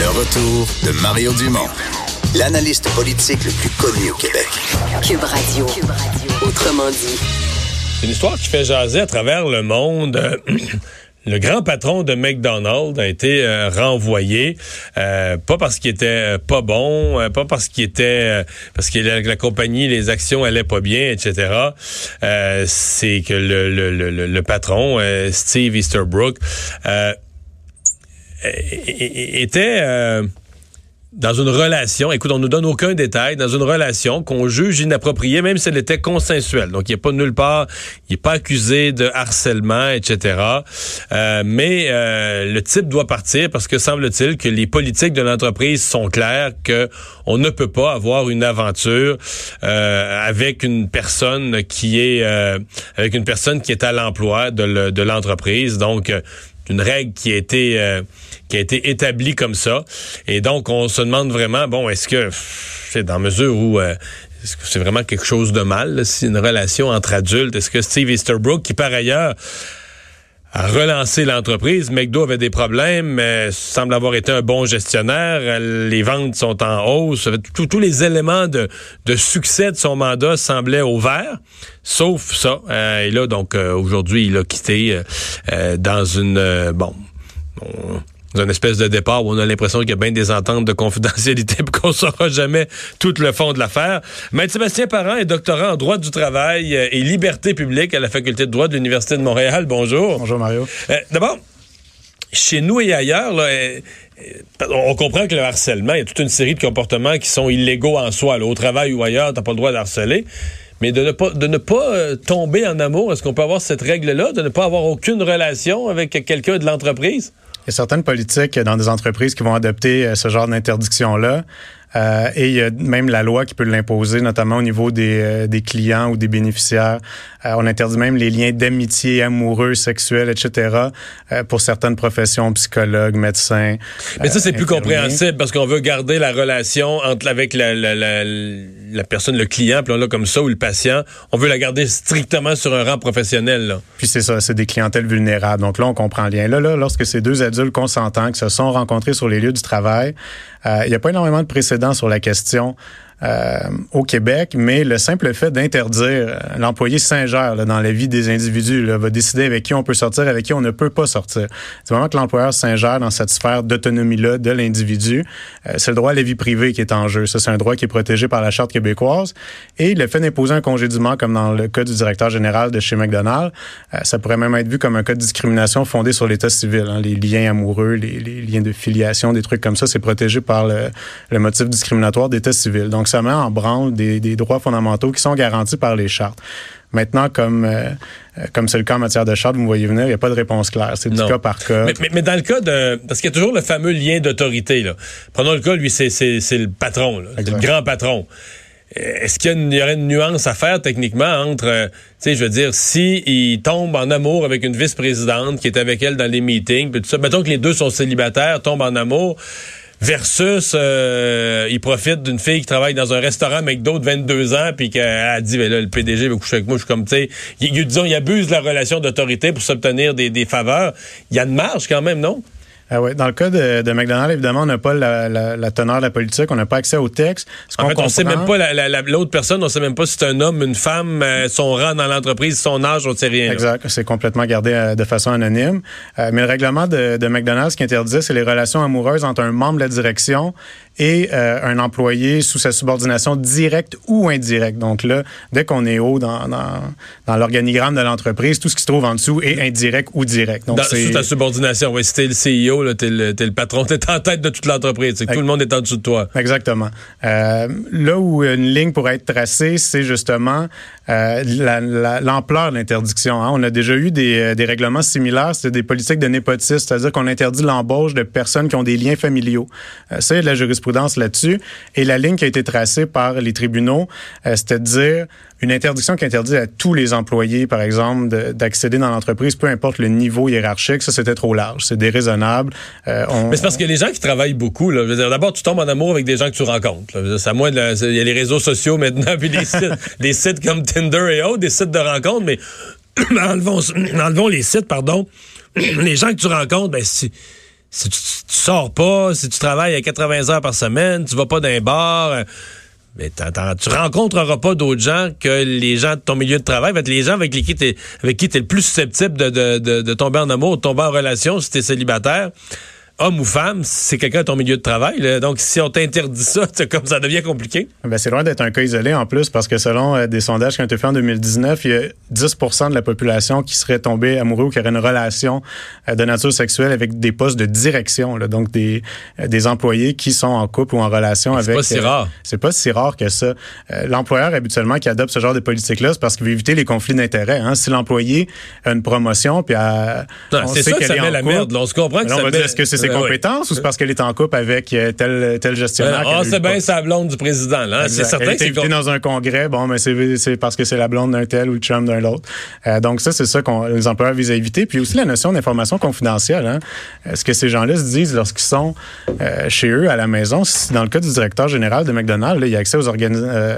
Le retour de Mario Dumont, l'analyste politique le plus connu au Québec. Cube Radio. Autrement dit. C'est une histoire qui fait jaser à travers le monde. Le grand patron de McDonald's a été euh, renvoyé, euh, pas parce qu'il était euh, pas bon, pas parce qu'il était parce que la, compagnie, les actions allaient pas bien, etc. C'est que le, le, le, le patron, Steve Easterbrook, était dans une relation, écoute, on nous donne aucun détail, dans une relation qu'on juge inappropriée, même si elle était consensuelle. Donc, il n'est pas nulle part, il n'est pas accusé de harcèlement, etc. Euh, mais euh, le type doit partir parce que semble-t-il que les politiques de l'entreprise sont claires que on ne peut pas avoir une aventure euh, avec une personne qui est avec une personne qui est à l'emploi de l'entreprise. Donc, une règle qui a été euh, qui a été établie comme ça. Et donc, on se demande vraiment, bon, est-ce que c'est dans mesure où euh, est-ce que c'est vraiment quelque chose de mal, si une relation entre adultes? Est-ce que Steve Easterbrook, qui par ailleurs a relancé l'entreprise. McDo avait des problèmes, mais semble avoir été un bon gestionnaire. Les ventes sont en hausse. Tous les éléments de, succès de son mandat semblaient au vert, sauf ça. Euh, et là, donc, aujourd'hui, il a quitté dans une... bon dans une espèce de départ où on a l'impression qu'il y a bien des ententes de confidentialité et qu'on saura jamais tout le fond de l'affaire. Maître Sébastien Parent est doctorant en droit du travail euh, et liberté publique à la faculté de droit de l'Université de Montréal. Bonjour. Bonjour Mario. Euh, d'abord, chez nous et ailleurs, euh, on comprend que le harcèlement, il y a toute une série de comportements qui sont illégaux en soi. au travail ou ailleurs, t'as pas le droit d'harceler. Mais de ne pas, de ne pas tomber en amour, est-ce qu'on peut avoir cette règle-là, de ne pas avoir aucune relation avec quelqu'un de l'entreprise? Il y a certaines politiques dans des entreprises qui vont adopter euh, ce genre d'interdiction-là. Euh, et il y a même la loi qui peut l'imposer, notamment au niveau des, euh, des clients ou des bénéficiaires. Euh, on interdit même les liens d'amitié amoureux, sexuels, etc. pour certaines professions, psychologues, médecins. Mais ça, c'est plus compréhensible parce qu'on veut garder la relation entre avec la, la, la, la personne, le client, puis là comme ça, ou le patient. On veut la garder strictement sur un rang professionnel. Là. Puis c'est ça, c'est des clientèles vulnérables. Donc là, on comprend le lien. Là, là, lorsque ces deux adultes consentants qui se sont rencontrés sur les lieux du travail, il n'y a pas énormément de précédents sur la question euh, au Québec, mais le simple fait d'interdire euh, l'employé Saint-Gère dans la vie des individus là, va décider avec qui on peut sortir, avec qui on ne peut pas sortir. C'est vraiment que l'employeur Saint-Gère dans cette sphère d'autonomie-là de l'individu. Euh, c'est le droit à la vie privée qui est en jeu. Ça, c'est un droit qui est protégé par la Charte québécoise. Et le fait d'imposer un congédiement, comme dans le cas du directeur général de chez McDonald's, ça pourrait même être vu comme un cas de discrimination fondé sur l'état civil. Hein, les liens amoureux, les, liens de filiation, des trucs comme ça, c'est protégé par le, le motif discriminatoire d'état civil. Donc, ça met en branle des, droits fondamentaux qui sont garantis par les chartes. Maintenant, comme euh, comme c'est le cas en matière de charte, vous me voyez venir, il n'y a pas de réponse claire. C'est du cas par cas. Mais, dans le cas de... Parce qu'il y a toujours le fameux lien d'autorité. Prenons le cas, lui, c'est le patron, le grand patron. Est-ce qu'il y, aurait une nuance à faire techniquement entre, euh, tu sais, je veux dire, si il tombe en amour avec une vice-présidente qui est avec elle dans les meetings, puis tout ça, mettons que les deux sont célibataires, tombent en amour, versus euh, il profite d'une fille qui travaille dans un restaurant McDo de 22 ans puis qu'elle dit ben là le PDG veut coucher avec moi je suis comme tu sais disons il abuse de la relation d'autorité pour s'obtenir des, des faveurs. Il y a une marge quand même non? Ah ouais. Dans le cas de, de McDonald's, évidemment, on n'a pas la, la, la, teneur de la politique, on n'a pas accès au texte. Ce en fait, on sait même pas l'autre personne, on sait même pas si c'est un homme, une femme, euh, son rang dans l'entreprise, son âge, on ne sait rien. Exact. C'est complètement gardé euh, de façon anonyme. Euh, mais le règlement de, de McDonald's qui interdit, c'est les relations amoureuses entre un membre de la direction et un employé sous sa subordination directe ou indirecte. Donc là, dès qu'on est haut dans, dans, dans l'organigramme de l'entreprise, tout ce qui se trouve en dessous est indirect ou direct. Donc, sous ta subordination, oui, c'était le CEO t'es le, patron, t'es en tête de toute l'entreprise. tout le monde est en dessous de toi. Exactement. Euh, là où une ligne pourrait être tracée, c'est justement euh, l'ampleur de l'interdiction. Hein. On a déjà eu des, euh, des règlements similaires, c'est des politiques de népotisme, c'est-à-dire qu'on interdit l'embauche de personnes qui ont des liens familiaux. ça, il y a de la jurisprudence là-dessus. Et la ligne qui a été tracée par les tribunaux, c'était de dire une interdiction qui interdit à tous les employés, par exemple, d'accéder dans l'entreprise, peu importe le niveau hiérarchique, ça c'était trop large, c'est déraisonnable. Euh, Mais c'est parce que les gens qui travaillent beaucoup, d'abord tu tombes en amour avec des gens que tu rencontres. Il y a les réseaux sociaux maintenant, puis des sites, des sites comme Tinder et autres, des sites de rencontres, mais enlevons, enlevons les sites, pardon. les gens que tu rencontres, ben si si tu, tu sors pas, si tu travailles à 80 heures par semaine, tu vas pas d'un bar, euh, mais tu rencontreras pas d'autres gens que les gens de ton milieu de travail. Fait les gens avec qui avec qui t'es le plus susceptible de, tomber en amour, de tomber en relation si t'es célibataire, homme ou femme, c'est quelqu'un de ton milieu de travail. là. Donc si on t'interdit ça, c'est comme ça devient compliqué. Ben, c'est loin d'être un cas isolé en plus parce que selon euh, des sondages qui ont été faits en 2019, il y a 10% de la population qui serait tombée amoureux ou qui aurait une relation euh, de nature sexuelle avec des postes de direction, là, donc des, euh, des employés qui sont en couple ou en relation C'est avec. pas si rare. C'est pas si rare que ça. L'employeur habituellement qui adopte ce genre de politique-là, c'est parce qu'il veut éviter les conflits d'intérêts. Hein. Si l'employé a une promotion, puis à, Non, on c'est sait ça qu'elle est met en la couple, merde. là. On se comprend que alors ça met- est-ce que c'est ses oui. compétences ou c'est parce qu'elle est en couple avec euh, tel, tel gestionnaire? Ah, qu'elle a eu c'est bien sa blonde du président. Là. C'est Exact. certain Elle est c'est dans un congrès, bon, mais c'est c'est parce que c'est la blonde d'un tel ou le chum d'un autre. Euh, donc ça, c'est ça qu'on les employeurs visent à éviter. Puis aussi la notion d'information confidentielle. Hein. Ce que ces gens-là se disent lorsqu'ils sont euh, chez eux à la maison, dans le cas du directeur général de McDonald's, là, il y a accès aux organi- euh,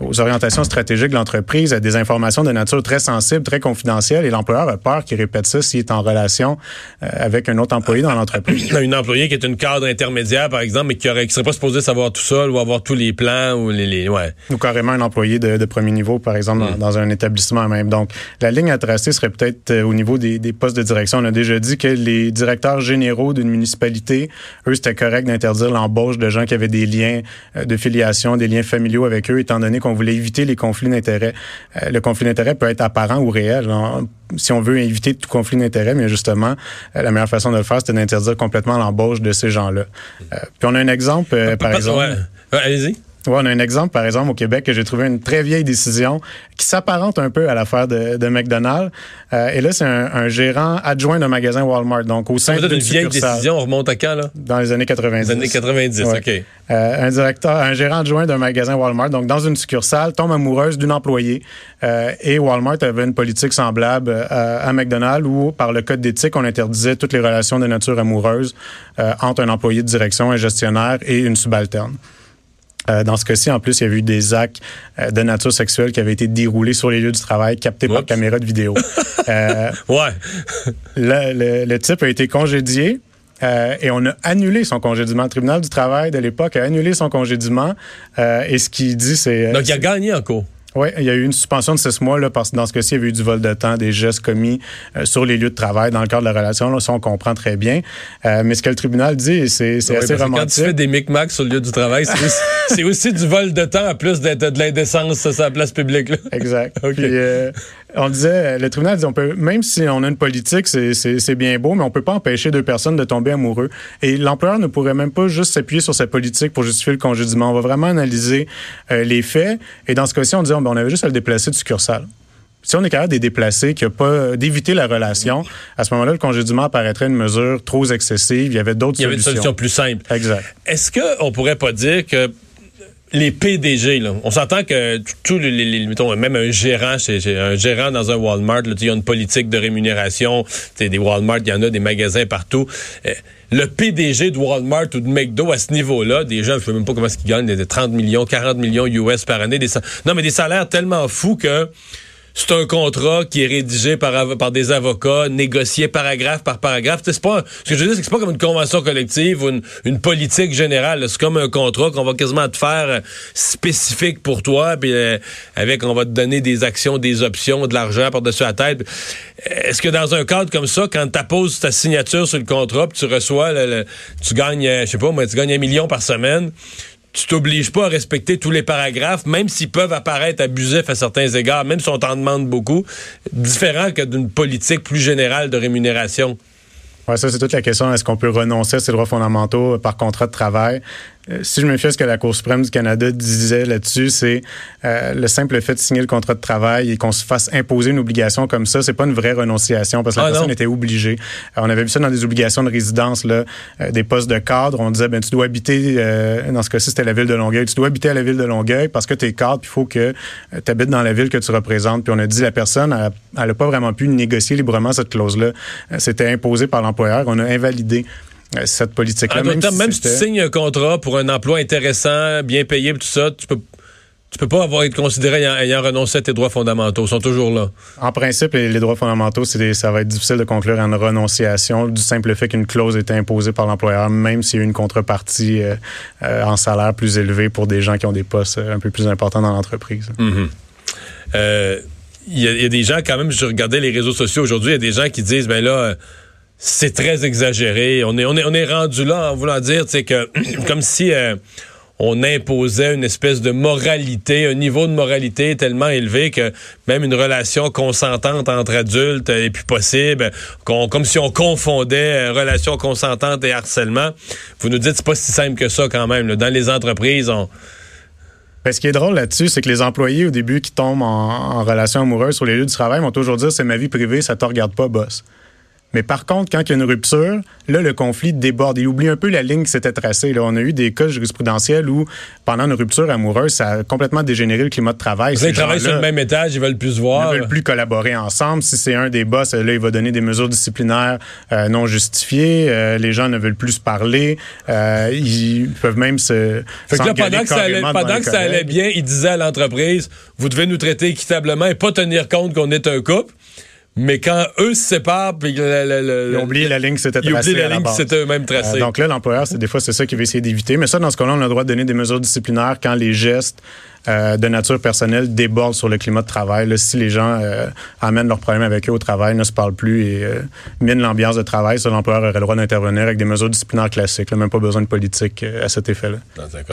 aux orientations stratégiques de l'entreprise, à des informations de nature très sensible, très confidentielle, et l'employeur a peur qu'il répète ça s'il est en relation euh, avec un autre employé dans l'entreprise. une employée qui est une cadre intermédiaire, par exemple, mais qui qui serait pas supposée savoir tout seul ou avoir tous les plans ou les, les ouais. ou carrément un employé de, de premier niveau, par exemple, Mm. dans, dans un établissement même. Donc, la ligne à tracer serait peut-être euh, au niveau des, des postes de direction. On a déjà dit que les directeurs généraux d'une municipalité, eux, c'était correct d'interdire l'embauche de gens qui avaient des liens euh, de filiation, des liens familiaux avec eux, étant donné qu'on voulait éviter les conflits d'intérêts. Euh, le conflit d'intérêts peut être apparent ou réel. On- si on veut éviter tout conflit d'intérêts, mais justement, euh, la meilleure façon de le faire, c'était d'interdire complètement l'embauche de ces gens-là. Euh, puis on a un exemple, par exemple. ouais. Ouais, Allez-y. Ouais, on a un exemple, par exemple, au Québec, que j'ai trouvé une très vieille décision qui s'apparente un peu à l'affaire de, de McDonald's. Euh, et là, c'est un, un gérant adjoint d'un magasin Walmart, donc au sein d'une une vieille succursale, décision, on remonte à quand, là? dans les années 90. Les années 90, Ouais. OK. Euh, un directeur, un gérant adjoint d'un magasin Walmart, donc dans une succursale, tombe amoureuse d'une employée. Euh, et Walmart avait une politique semblable à McDonald's où, par le code d'éthique, on interdisait toutes les relations de nature amoureuse entre un employé de direction, un gestionnaire et une subalterne. Euh, dans ce cas-ci, en plus, il y avait eu des actes euh, de nature sexuelle qui avaient été déroulés sur les lieux du travail, captés par caméra de vidéo. euh, Ouais. le, le- le type a été congédié. et on a annulé son congédiement. Le tribunal du travail de l'époque a annulé son congédiement. et ce qu'il dit, c'est... Donc, il a gagné en cours. Oui, il y a eu une suspension de six mois là, parce que dans ce cas-ci, il y avait eu du vol de temps, des gestes commis euh, sur les lieux de travail dans le cadre de la relation. Là, ça, on comprend très bien. Euh, mais ce que le tribunal dit, c'est Ouais, assez parce que Quand tu romantique. fais des micmacs sur le lieu du travail, c'est aussi, du vol de temps en plus d'être de l'indécence sur la place publique. Là. Exact. OK. Puis, euh, on disait, le tribunal dit, on peut, même si on a une politique, c'est- bien beau, mais on peut pas empêcher deux personnes de tomber amoureux. Et l'employeur ne pourrait même pas juste s'appuyer sur sa politique pour justifier le congédiement. On va vraiment analyser euh, les faits. Et dans ce cas-ci, on dit, oh, ben, on avait juste à le déplacer de succursale. Si on est capable de déplacer, qu'il a pas d'éviter la relation, à ce moment-là, le congédiement apparaîtrait une mesure trop excessive. Il y avait d'autres Il y avait une solutions. solution plus simple. Exact. Est-ce qu'on pourrait pas dire que les PDG, là, on s'entend que tous les, les- mettons, même un gérant, chez, un gérant dans un Walmart, il y a une politique de rémunération, des Walmart, il y en a des magasins partout. Euh, le PDG de Walmart ou de McDo à ce niveau-là, des gens, je sais même pas comment est-ce qu'ils gagnent, des 30 millions, 40 millions US par année, des, non mais des salaires tellement fous que c'est un contrat qui est rédigé par, par des avocats, négocié paragraphe par paragraphe. C'est pas, ce que je veux dire, c'est pas comme une convention collective ou une, une politique générale. C'est comme un contrat qu'on va quasiment te faire euh, spécifique pour toi, puis euh, avec, on va te donner des actions, des options, de l'argent par-dessus la tête. Est-ce que dans un cadre comme ça, quand tu ta signature sur le contrat, puis tu reçois, le- tu gagnes, euh, je sais pas, moi, tu gagnes un million par semaine, tu t'obliges pas à respecter tous les paragraphes, même s'ils peuvent apparaître abusifs à certains égards, même si on t'en demande beaucoup, différent que d'une politique plus générale de rémunération. Ouais, ça, c'est toute la question. Est-ce qu'on peut renoncer à ses droits fondamentaux par contrat de travail? Euh, si je me fie à ce que la Cour suprême du Canada disait là-dessus, c'est euh, le simple fait de signer le contrat de travail et qu'on se fasse imposer une obligation comme ça, c'est pas une vraie renonciation parce que la Ah, personne non. était obligée. Euh, on avait vu ça dans des obligations de résidence, là, euh, des postes de cadre. On disait, ben tu dois habiter, euh, dans ce cas-ci, c'était la ville de Longueuil, tu dois habiter à la ville de Longueuil parce que tu es cadre, puis il faut que tu habites dans la ville que tu représentes. Puis on a dit, la personne, elle n'a pas vraiment pu négocier librement cette clause-là. Euh, C'était imposé par l'employeur. On a invalidé euh, cette politique-là. En même si tu signes un contrat pour un emploi intéressant, bien payé, tout ça, tu peux tu peux pas avoir été considéré ayant, ayant, renoncé à tes droits fondamentaux. Ils sont toujours là. En principe, les, les droits fondamentaux, ça va être difficile de conclure une renonciation du simple fait qu'une clause est imposée par l'employeur, même s'il y a une contrepartie euh, euh, en salaire plus élevé pour des gens qui ont des postes un peu plus importants dans l'entreprise. Mm -hmm. euh, il y, y, a des gens quand même, je regardais les réseaux sociaux aujourd'hui, il y a des gens qui disent, ben là, c'est très exagéré. On est, on est, on est rendu là en voulant dire, c'est que comme si euh, on imposait une espèce de moralité, un niveau de moralité tellement élevé que même une relation consentante entre adultes est plus possible, comme si on confondait relation consentante et harcèlement. Vous nous dites c'est pas si simple que ça quand même. Dans les entreprises, on ce qui est drôle là-dessus, c'est que les employés, au début, qui tombent en, en, relation amoureuse sur les lieux du travail, vont toujours dire c'est ma vie privée, ça te regarde pas, boss. Mais par contre, quand il y a une rupture, là, le conflit déborde. Il oublie un peu la ligne qui s'était tracée. Là. On a eu des cas jurisprudentiels où, pendant une rupture amoureuse, ça a complètement dégénéré le climat de travail. Ils travaillent sur le même étage, ils veulent plus se voir. Ils veulent plus collaborer ensemble. Si c'est un des boss, là, il va donner des mesures disciplinaires euh, non justifiées. Euh, les gens ne veulent plus se parler. Euh, ils peuvent même se. Fait que là, pendant que ça allait, pendant que ça allait bien, il disait à l'entreprise, vous devez nous traiter équitablement et pas tenir compte qu'on est un couple. Mais quand eux se séparent, puis le, le, le, ils ont oublié la ligne qui s'était tracée. Ils la, la ligne qui s'était eux-mêmes tracée. Euh, donc là, l'employeur, c'est des fois c'est ça qu'il va essayer d'éviter. Mais ça, dans ce cas-là, on a le droit de donner des mesures disciplinaires quand les gestes euh, de nature personnelle débordent sur le climat de travail. Là, si les gens euh, amènent leurs problèmes avec eux au travail, ne se parlent plus et euh, minent l'ambiance de travail, ça, l'employeur aurait le droit d'intervenir avec des mesures disciplinaires classiques. Là, même pas besoin de politique à cet effet-là.